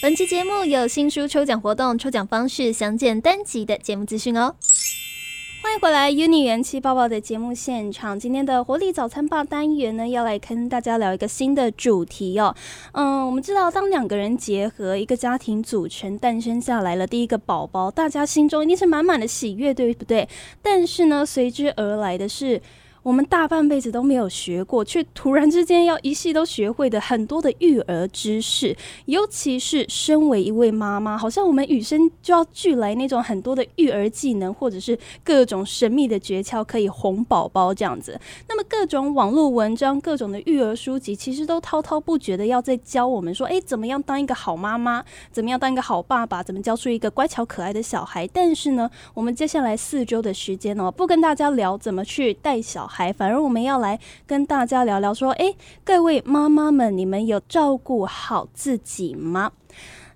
本期节目有新书抽奖活动，抽奖方式详见单集的节目资讯哦。欢迎回来，Uni 元气爆爆的节目现场。今天的活力早餐吧单元呢，要来跟大家聊一个新的主题哦。嗯，我们知道，当两个人结合，一个家庭组成，诞生下来了第一个宝宝，大家心中一定是满满的喜悦，对不对？但是呢，随之而来的是。我们大半辈子都没有学过，却突然之间要一系都学会的很多的育儿知识，尤其是身为一位妈妈，好像我们与生就要俱来那种很多的育儿技能，或者是各种神秘的诀窍可以哄宝宝这样子。那么各种网络文章、各种的育儿书籍，其实都滔滔不绝的要在教我们说，哎，怎么样当一个好妈妈，怎么样当一个好爸爸，怎么教出一个乖巧可爱的小孩。但是呢，我们接下来四周的时间哦，不跟大家聊怎么去带小孩。还反而我们要来跟大家聊聊，说，诶，各位妈妈们，你们有照顾好自己吗？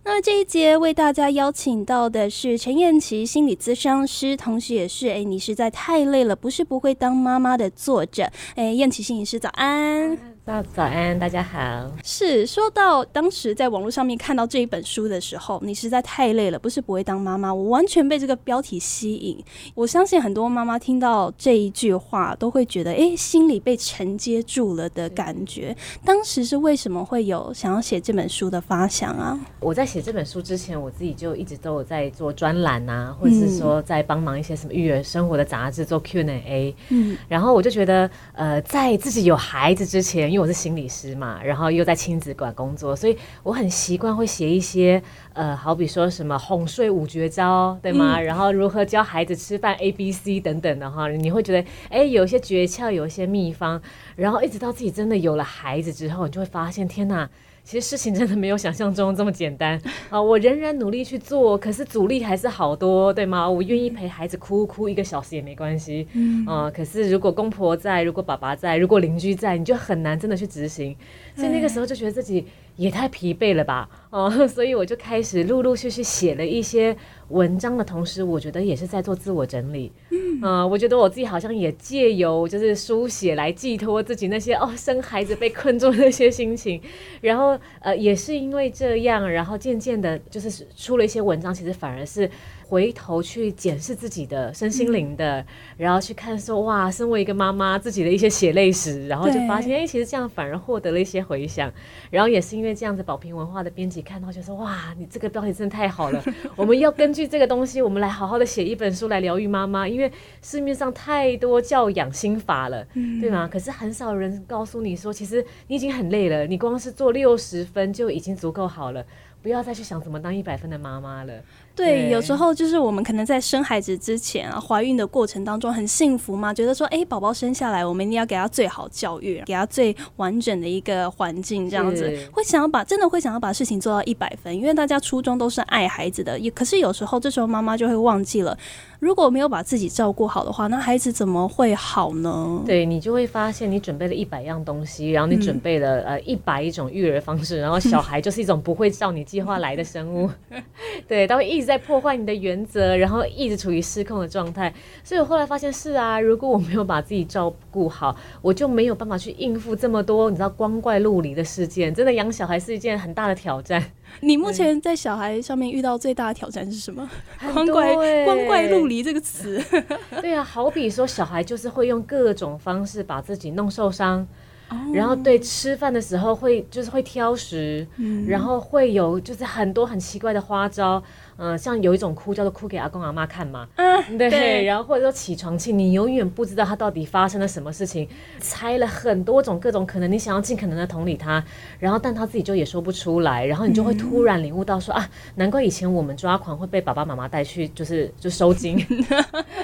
那这一节为大家邀请到的是陈燕琪心理咨商师，同时也是诶，你实在太累了，不是不会当妈妈的作者，诶，燕琪心理师早安。早早安，大家好。是说到当时在网络上面看到这一本书的时候，你实在太累了，不是不会当妈妈，我完全被这个标题吸引。我相信很多妈妈听到这一句话，都会觉得哎，心里被承接住了的感觉。当时是为什么会有想要写这本书的发想啊？我在写这本书之前，我自己就一直都有在做专栏啊，或者是说在帮忙一些什么育儿生活的杂志做 Q&A。嗯，然后我就觉得，呃，在自己有孩子之前。因为我是心理师嘛，然后又在亲子馆工作，所以我很习惯会写一些呃，好比说什么哄睡五绝招，对吗？然后如何教孩子吃饭 A B C 等等的哈，你会觉得哎，有一些诀窍，有一些秘方，然后一直到自己真的有了孩子之后，你就会发现，天哪！其实事情真的没有想象中这么简单啊！我仍然努力去做，可是阻力还是好多，对吗？我愿意陪孩子哭哭一个小时也没关系，嗯啊。可是如果公婆在，如果爸爸在，如果邻居在，你就很难真的去执行。所以那个时候就觉得自己也太疲惫了吧，哦，所以我就开始陆陆续续写了一些文章的同时，我觉得也是在做自我整理。嗯，我觉得我自己好像也借由就是书写来寄托自己那些哦生孩子被困住那些心情，然后呃也是因为这样，然后渐渐的就是出了一些文章，其实反而是。回头去检视自己的身心灵的，然后去看说哇，身为一个妈妈，自己的一些血泪史，然后就发现哎，其实这样反而获得了一些回响。然后也是因为这样子，宝瓶文化的编辑看到就说哇，你这个标题真的太好了，我们要根据这个东西，我们来好好的写一本书来疗愈妈妈，因为市面上太多教养心法了，对吗？可是很少人告诉你说，其实你已经很累了，你光是做六十分就已经足够好了，不要再去想怎么当一百分的妈妈了。对，有时候就是我们可能在生孩子之前啊，怀孕的过程当中很幸福嘛，觉得说，哎，宝宝生下来，我们一定要给他最好教育，给他最完整的一个环境，这样子，会想要把真的会想要把事情做到一百分，因为大家初衷都是爱孩子的，也可是有时候这时候妈妈就会忘记了，如果没有把自己照顾好的话，那孩子怎么会好呢？对你就会发现，你准备了一百样东西，然后你准备了呃一百一种育儿方式，然后小孩就是一种不会照你计划来的生物，对，他会一。在破坏你的原则，然后一直处于失控的状态，所以我后来发现是啊，如果我没有把自己照顾好，我就没有办法去应付这么多你知道光怪陆离的事件。真的养小孩是一件很大的挑战。你目前在小孩上面遇到最大的挑战是什么？光怪光怪陆离这个词。对啊，好比说小孩就是会用各种方式把自己弄受伤。然后对吃饭的时候会就是会挑食，然后会有就是很多很奇怪的花招，嗯，像有一种哭叫做哭给阿公阿妈看嘛，嗯，对，然后或者说起床气，你永远不知道他到底发生了什么事情，猜了很多种各种可能，你想要尽可能的同理他，然后但他自己就也说不出来，然后你就会突然领悟到说啊，难怪以前我们抓狂会被爸爸妈妈带去就是就收精，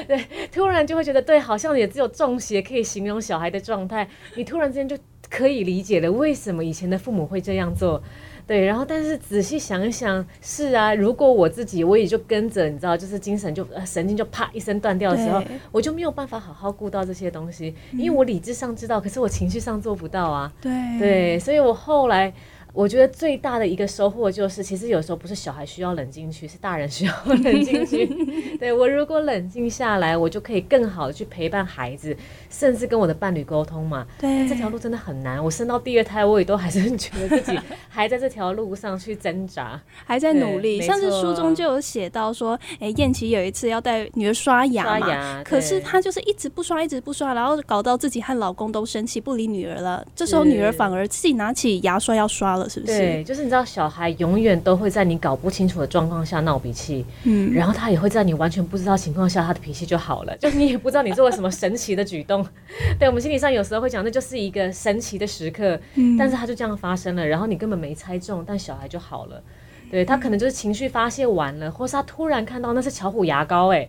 对，突然就会觉得对，好像也只有中邪可以形容小孩的状态，你突然之间就。可以理解了，为什么以前的父母会这样做？对，然后但是仔细想一想，是啊，如果我自己我也就跟着，你知道，就是精神就神经就啪一声断掉的时候，我就没有办法好好顾到这些东西，因为我理智上知道，可是我情绪上做不到啊。对对，所以我后来。我觉得最大的一个收获就是，其实有时候不是小孩需要冷静去，是大人需要冷静去。对我如果冷静下来，我就可以更好的去陪伴孩子，甚至跟我的伴侣沟通嘛。对，这条路真的很难。我生到第二胎，我也都还是觉得自己还在这条路上去挣扎，还在努力。像是书中就有写到说，哎，燕琪有一次要带女儿刷牙嘛，可是她就是一直不刷，一直不刷，然后搞到自己和老公都生气，不理女儿了。这时候女儿反而自己拿起牙刷要刷了。是不是？对，就是你知道，小孩永远都会在你搞不清楚的状况下闹脾气，嗯，然后他也会在你完全不知道情况下，他的脾气就好了，就你也不知道你做了什么神奇的举动。对我们心理上有时候会讲，那就是一个神奇的时刻，嗯，但是他就这样发生了，然后你根本没猜中，但小孩就好了。对他可能就是情绪发泄完了，或是他突然看到那是巧虎牙膏，哎。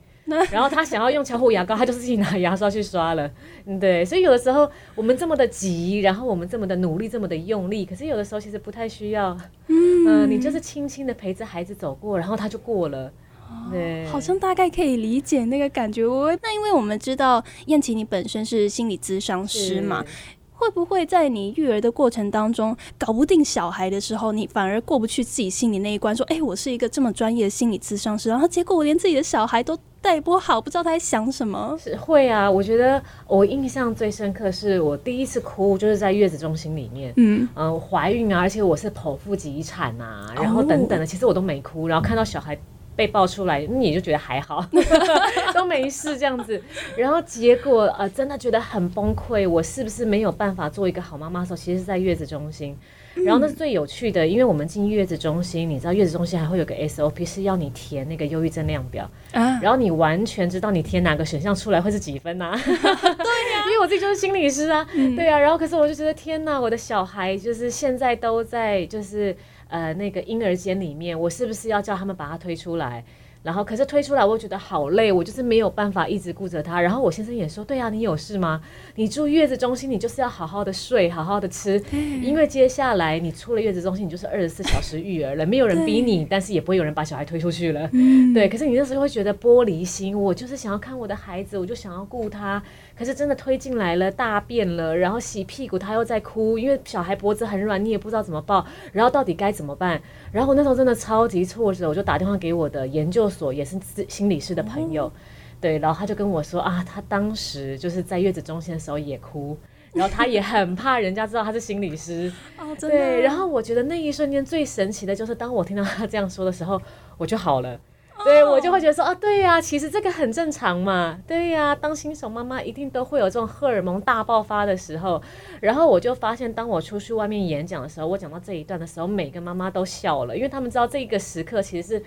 然后他想要用巧虎牙膏，他就自己拿牙刷去刷了。嗯，对，所以有的时候我们这么的急，然后我们这么的努力，这么的用力，可是有的时候其实不太需要。嗯，你就是轻轻的陪着孩子走过，然后他就过了。对，好像大概可以理解那个感觉。我那因为我们知道燕琪你本身是心理咨商师嘛。会不会在你育儿的过程当中搞不定小孩的时候，你反而过不去自己心里那一关？说，哎，我是一个这么专业的心理咨商师，然后结果我连自己的小孩都带不好，不知道他在想什么。是会啊，我觉得我印象最深刻是我第一次哭就是在月子中心里面，嗯嗯，怀孕啊，而且我是剖腹急产啊，然后等等的，其实我都没哭，然后看到小孩。被爆出来，你就觉得还好，都没事这样子。然后结果呃，真的觉得很崩溃。我是不是没有办法做一个好妈妈的时候，其实是在月子中心。然后那是最有趣的，因为我们进月子中心，你知道月子中心还会有个 SOP 是要你填那个忧郁症量表啊。然后你完全知道你填哪个选项出来会是几分呐？对呀，因为我自己就是心理师啊。对呀，然后可是我就觉得天呐，我的小孩就是现在都在就是。呃，那个婴儿间里面，我是不是要叫他们把他推出来？然后，可是推出来，我觉得好累，我就是没有办法一直顾着他。然后我先生也说：“对啊，你有事吗？你住月子中心，你就是要好好的睡，好好的吃，因为接下来你出了月子中心，你就是二十四小时育儿了，没有人逼你，但是也不会有人把小孩推出去了。对，可是你那时候会觉得玻璃心，我就是想要看我的孩子，我就想要顾他。可是真的推进来了，大便了，然后洗屁股，他又在哭，因为小孩脖子很软，你也不知道怎么抱，然后到底该怎么办？然后我那时候真的超级挫折，我就打电话给我的研究所也是心理师的朋友，对，然后他就跟我说啊，他当时就是在月子中心的时候也哭，然后他也很怕人家知道他是心理师，哦，真的。对，然后我觉得那一瞬间最神奇的就是当我听到他这样说的时候，我就好了。对我就会觉得说啊，对呀，其实这个很正常嘛，对呀，当新手妈妈一定都会有这种荷尔蒙大爆发的时候。然后我就发现，当我出去外面演讲的时候，我讲到这一段的时候，每个妈妈都笑了，因为他们知道这个时刻其实是。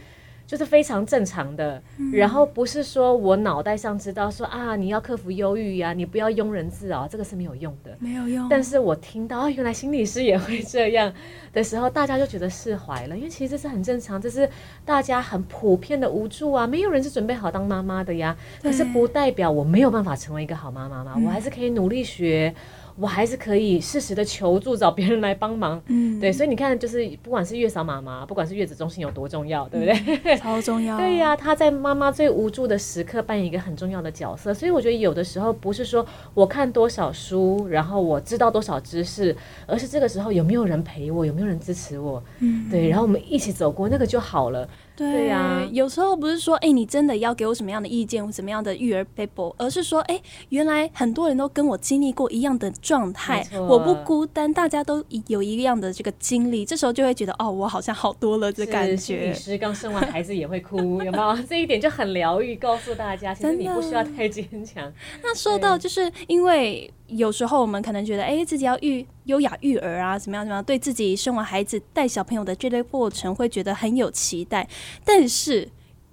就是非常正常的，然后不是说我脑袋上知道说啊，你要克服忧郁呀，你不要庸人自扰，这个是没有用的，没有用。但是我听到原来心理师也会这样的时候，大家就觉得释怀了，因为其实这是很正常，这是大家很普遍的无助啊，没有人是准备好当妈妈的呀。可是不代表我没有办法成为一个好妈妈嘛，我还是可以努力学。我还是可以适时的求助，找别人来帮忙。嗯，对，所以你看，就是不管是月嫂妈妈，不管是月子中心有多重要，对不对？超重要。对呀，她在妈妈最无助的时刻扮演一个很重要的角色。所以我觉得有的时候不是说我看多少书，然后我知道多少知识，而是这个时候有没有人陪我，有没有人支持我。嗯，对，然后我们一起走过那个就好了。对呀，有时候不是说，哎，你真的要给我什么样的意见或什么样的育儿 paper，而是说，哎，原来很多人都跟我经历过一样的状态，我不孤单，大家都有一样的这个经历，这时候就会觉得，哦，我好像好多了这感觉。女师刚生完孩子也会哭，有没有？这一点就很疗愈，告诉大家，其实你不需要太坚强。那说到就是因为。有时候我们可能觉得，哎，自己要育优雅育儿啊，怎么样怎么样，对自己生完孩子带小朋友的这类过程会觉得很有期待。但是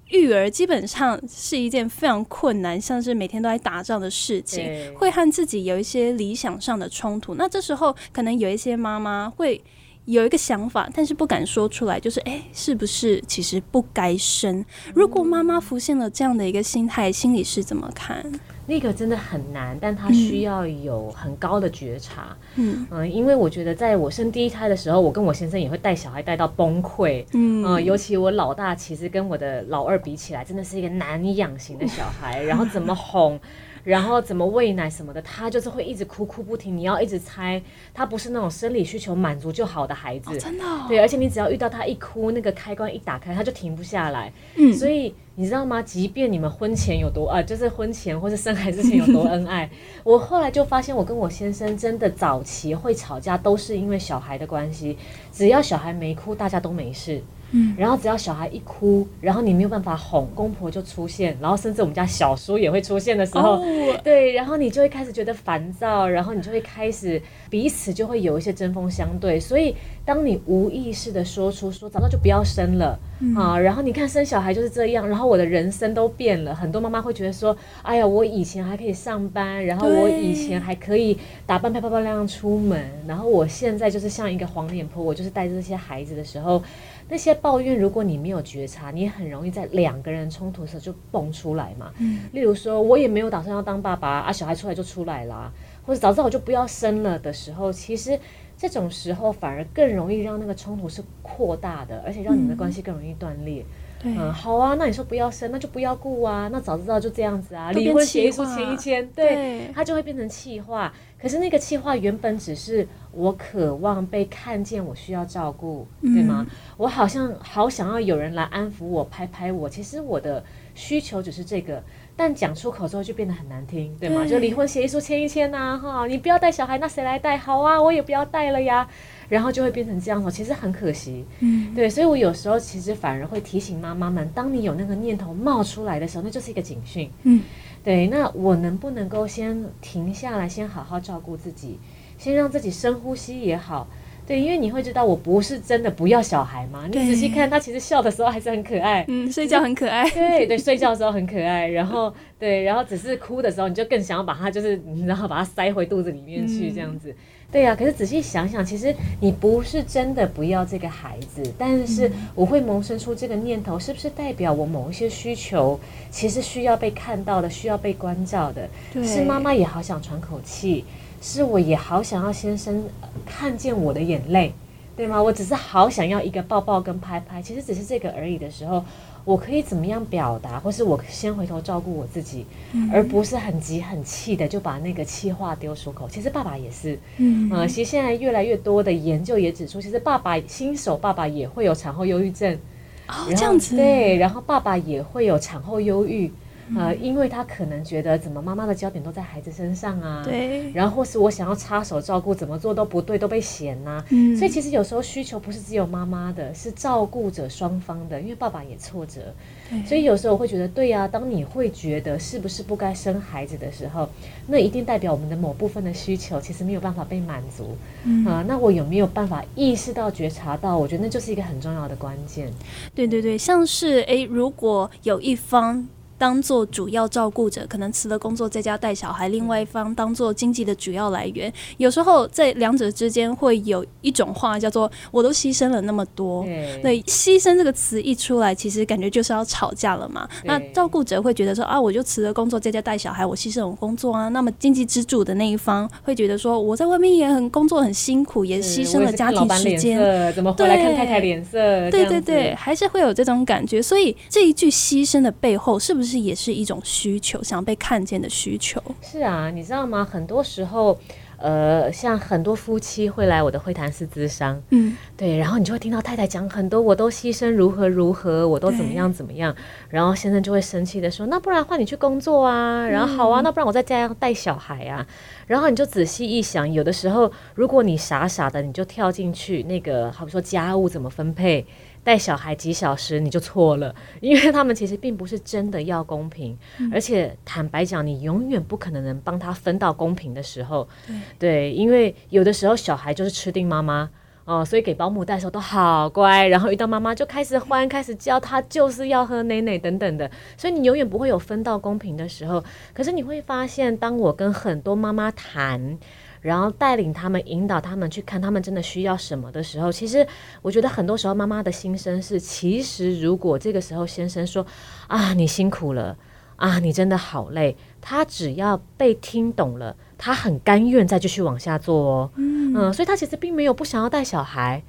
育儿基本上是一件非常困难，像是每天都在打仗的事情，会和自己有一些理想上的冲突。那这时候可能有一些妈妈会有一个想法，但是不敢说出来，就是哎，是不是其实不该生？如果妈妈浮现了这样的一个心态，心里是怎么看？那个真的很难，但他需要有很高的觉察。嗯嗯，因为我觉得在我生第一胎的时候，我跟我先生也会带小孩带到崩溃。嗯尤其我老大其实跟我的老二比起来，真的是一个难养型的小孩，然后怎么哄。然后怎么喂奶什么的，他就是会一直哭哭不停。你要一直猜，他不是那种生理需求满足就好的孩子，真的。对，而且你只要遇到他一哭，那个开关一打开，他就停不下来。嗯，所以你知道吗？即便你们婚前有多呃，就是婚前或是生孩子前有多恩爱，我后来就发现，我跟我先生真的早期会吵架，都是因为小孩的关系。只要小孩没哭，大家都没事。嗯，然后只要小孩一哭，然后你没有办法哄，公婆就出现，然后甚至我们家小叔也会出现的时候，对，然后你就会开始觉得烦躁，然后你就会开始彼此就会有一些针锋相对。所以当你无意识的说出说早早就不要生了啊，然后你看生小孩就是这样，然后我的人生都变了。很多妈妈会觉得说，哎呀，我以前还可以上班，然后我以前还可以打扮漂漂亮亮出门，然后我现在就是像一个黄脸婆，我就是带着这些孩子的时候。那些抱怨，如果你没有觉察，你很容易在两个人冲突的时候就蹦出来嘛。嗯，例如说，我也没有打算要当爸爸啊，小孩出来就出来啦，或者早知道我就不要生了的时候，其实这种时候反而更容易让那个冲突是扩大的，而且让你们的关系更容易断裂。嗯，好啊，那你说不要生，那就不要顾啊，那早知道就这样子啊，离婚协议书签一签，对，它就会变成气话。可是那个气话原本只是我渴望被看见，我需要照顾，对吗？我好像好想要有人来安抚我，拍拍我。其实我的需求只是这个，但讲出口之后就变得很难听，对吗？就离婚协议书签一签呐，哈，你不要带小孩，那谁来带？好啊，我也不要带了呀。然后就会变成这样子，其实很可惜。嗯，对，所以我有时候其实反而会提醒妈妈们，当你有那个念头冒出来的时候，那就是一个警讯。嗯，对，那我能不能够先停下来，先好好照顾自己，先让自己深呼吸也好。对，因为你会知道我不是真的不要小孩嘛。你仔细看，他其实笑的时候还是很可爱。嗯，睡觉很可爱。对对，睡觉的时候很可爱。然后对，然后只是哭的时候，你就更想要把他就是然后把他塞回肚子里面去这样子。对呀，可是仔细想想，其实你不是真的不要这个孩子，但是我会萌生出这个念头，是不是代表我某一些需求其实需要被看到的，需要被关照的？是妈妈也好想喘口气。是我也好想要先生看见我的眼泪，对吗？我只是好想要一个抱抱跟拍拍，其实只是这个而已的时候，我可以怎么样表达，或是我先回头照顾我自己，而不是很急很气的就把那个气话丢出口。其实爸爸也是，嗯，其实现在越来越多的研究也指出，其实爸爸新手爸爸也会有产后忧郁症，哦，这样子，对，然后爸爸也会有产后忧郁。呃，因为他可能觉得怎么妈妈的焦点都在孩子身上啊，对，然后或是我想要插手照顾，怎么做都不对，都被嫌呐，嗯，所以其实有时候需求不是只有妈妈的，是照顾者双方的，因为爸爸也挫折，所以有时候我会觉得，对呀，当你会觉得是不是不该生孩子的时候，那一定代表我们的某部分的需求其实没有办法被满足，啊，那我有没有办法意识到、觉察到？我觉得那就是一个很重要的关键。对对对，像是诶，如果有一方。当做主要照顾者，可能辞了工作在家带小孩；另外一方当做经济的主要来源。有时候在两者之间会有一种话叫做“我都牺牲了那么多”。对，牺牲这个词一出来，其实感觉就是要吵架了嘛。那照顾者会觉得说：“啊，我就辞了工作在家带小孩，我牺牲我工作啊。”那么经济支柱的那一方会觉得说：“我在外面也很工作很辛苦，也牺牲了家庭时间，怎么回来看太太脸色？”对对对，还是会有这种感觉。所以这一句牺牲的背后，是不是？是也是一种需求，想被看见的需求。是啊，你知道吗？很多时候，呃，像很多夫妻会来我的会谈室咨商，嗯，对，然后你就会听到太太讲很多，我都牺牲如何如何，我都怎么样怎么样，然后先生就会生气的说，那不然换你去工作啊，然后好啊，那不然我在家带小孩啊，然后你就仔细一想，有的时候如果你傻傻的，你就跳进去那个，好比说家务怎么分配。带小孩几小时你就错了，因为他们其实并不是真的要公平，而且坦白讲，你永远不可能能帮他分到公平的时候。对，因为有的时候小孩就是吃定妈妈哦，所以给保姆带的时候都好乖，然后遇到妈妈就开始欢，开始叫他就是要喝奶奶等等的，所以你永远不会有分到公平的时候。可是你会发现，当我跟很多妈妈谈。然后带领他们，引导他们去看他们真的需要什么的时候，其实我觉得很多时候妈妈的心声是：其实如果这个时候先生说啊，你辛苦了啊，你真的好累。他只要被听懂了，他很甘愿再继续往下做哦。所以他其实并没有不想要带小孩。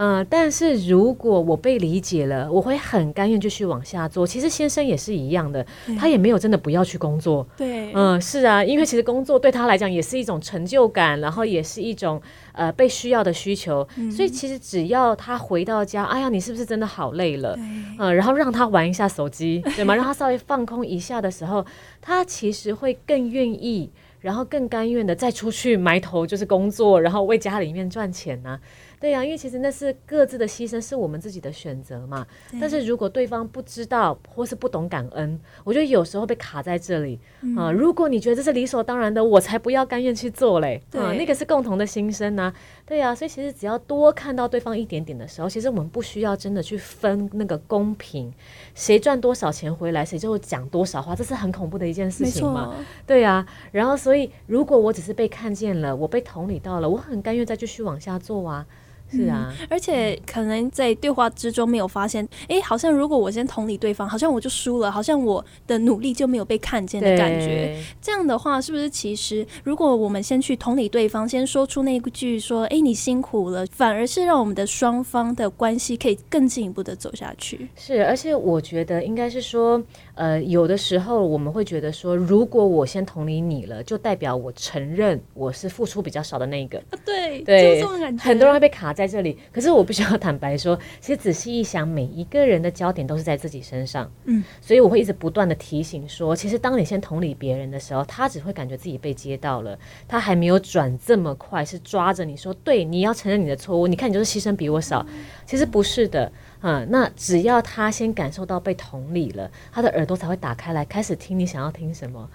嗯，但是如果我被理解了，我会很甘愿继续往下做。其实先生也是一样的，他也没有真的不要去工作。对，嗯，是啊，因为其实工作对他来讲也是一种成就感，然后也是一种呃被需要的需求。所以其实只要他回到家，哎呀，你是不是真的好累了？嗯，然后让他玩一下手机，对吗？让他稍微放空一下的时候，他其实会更愿意，然后更甘愿的再出去埋头就是工作，然后为家里面赚钱呢。对呀，因为其实那是各自的牺牲，是我们自己的选择嘛。但是如果对方不知道或是不懂感恩，我觉得有时候被卡在这里啊。如果你觉得这是理所当然的，我才不要甘愿去做嘞。啊，那个是共同的心声呐。对呀，所以其实只要多看到对方一点点的时候，其实我们不需要真的去分那个公平，谁赚多少钱回来，谁就讲多少话，这是很恐怖的一件事情嘛。对呀，然后所以如果我只是被看见了，我被同理到了，我很甘愿再继续往下做啊。是啊，而且可能在对话之中没有发现，哎，好像如果我先同理对方，好像我就输了，好像我的努力就没有被看见的感觉。这样的话，是不是其实如果我们先去同理对方，先说出那句说，哎，你辛苦了，反而是让我们的双方的关系可以更进一步的走下去。是，而且我觉得应该是说。呃，有的时候我们会觉得说，如果我先同理你了，就代表我承认我是付出比较少的那一个。对对，很多人会被卡在这里。可是我必须要坦白说，其实仔细一想，每一个人的焦点都是在自己身上。嗯，所以我会一直不断的提醒说，其实当你先同理别人的时候，他只会感觉自己被接到了，他还没有转这么快，是抓着你说，对，你要承认你的错误。你看，你就是牺牲比我少，其实不是的。嗯，那只要他先感受到被同理了，他的耳朵才会打开来，开始听你想要听什么。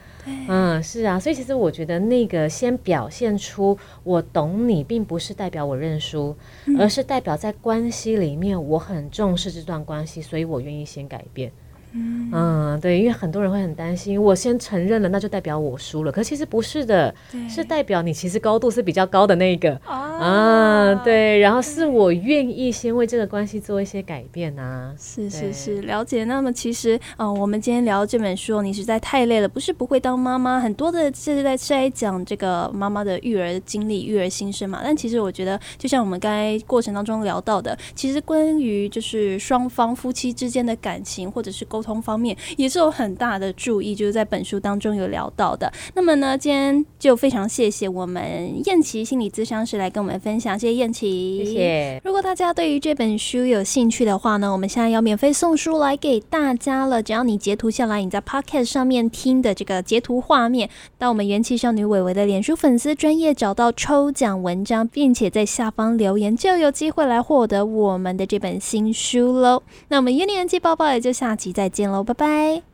嗯，是啊，所以其实我觉得那个先表现出我懂你，并不是代表我认输，而是代表在关系里面我很重视这段关系，所以我愿意先改变。嗯，对，因为很多人会很担心，我先承认了，那就代表我输了。可其实不是的，是代表你其实高度是比较高的那一个啊。对，然后是我愿意先为这个关系做一些改变啊。是是是，了解。那么其实，嗯，我们今天聊这本书，你实在太累了，不是不会当妈妈，很多的是在在讲这个妈妈的育儿经历、育儿心声嘛。但其实我觉得，就像我们刚才过程当中聊到的，其实关于就是双方夫妻之间的感情，或者是沟。通方面也是有很大的注意，就是在本书当中有聊到的。那么呢，今天就非常谢谢我们燕琪心理咨商师来跟我们分享，谢谢燕琪，谢谢。如果大家对于这本书有兴趣的话呢，我们现在要免费送书来给大家了。只要你截图下来，你在 Podcast 上面听的这个截图画面，到我们元气少女伟伟的脸书粉丝专业找到抽奖文章，并且在下方留言，就有机会来获得我们的这本新书喽。那我们一年级宝宝也就下集再见喽，拜拜。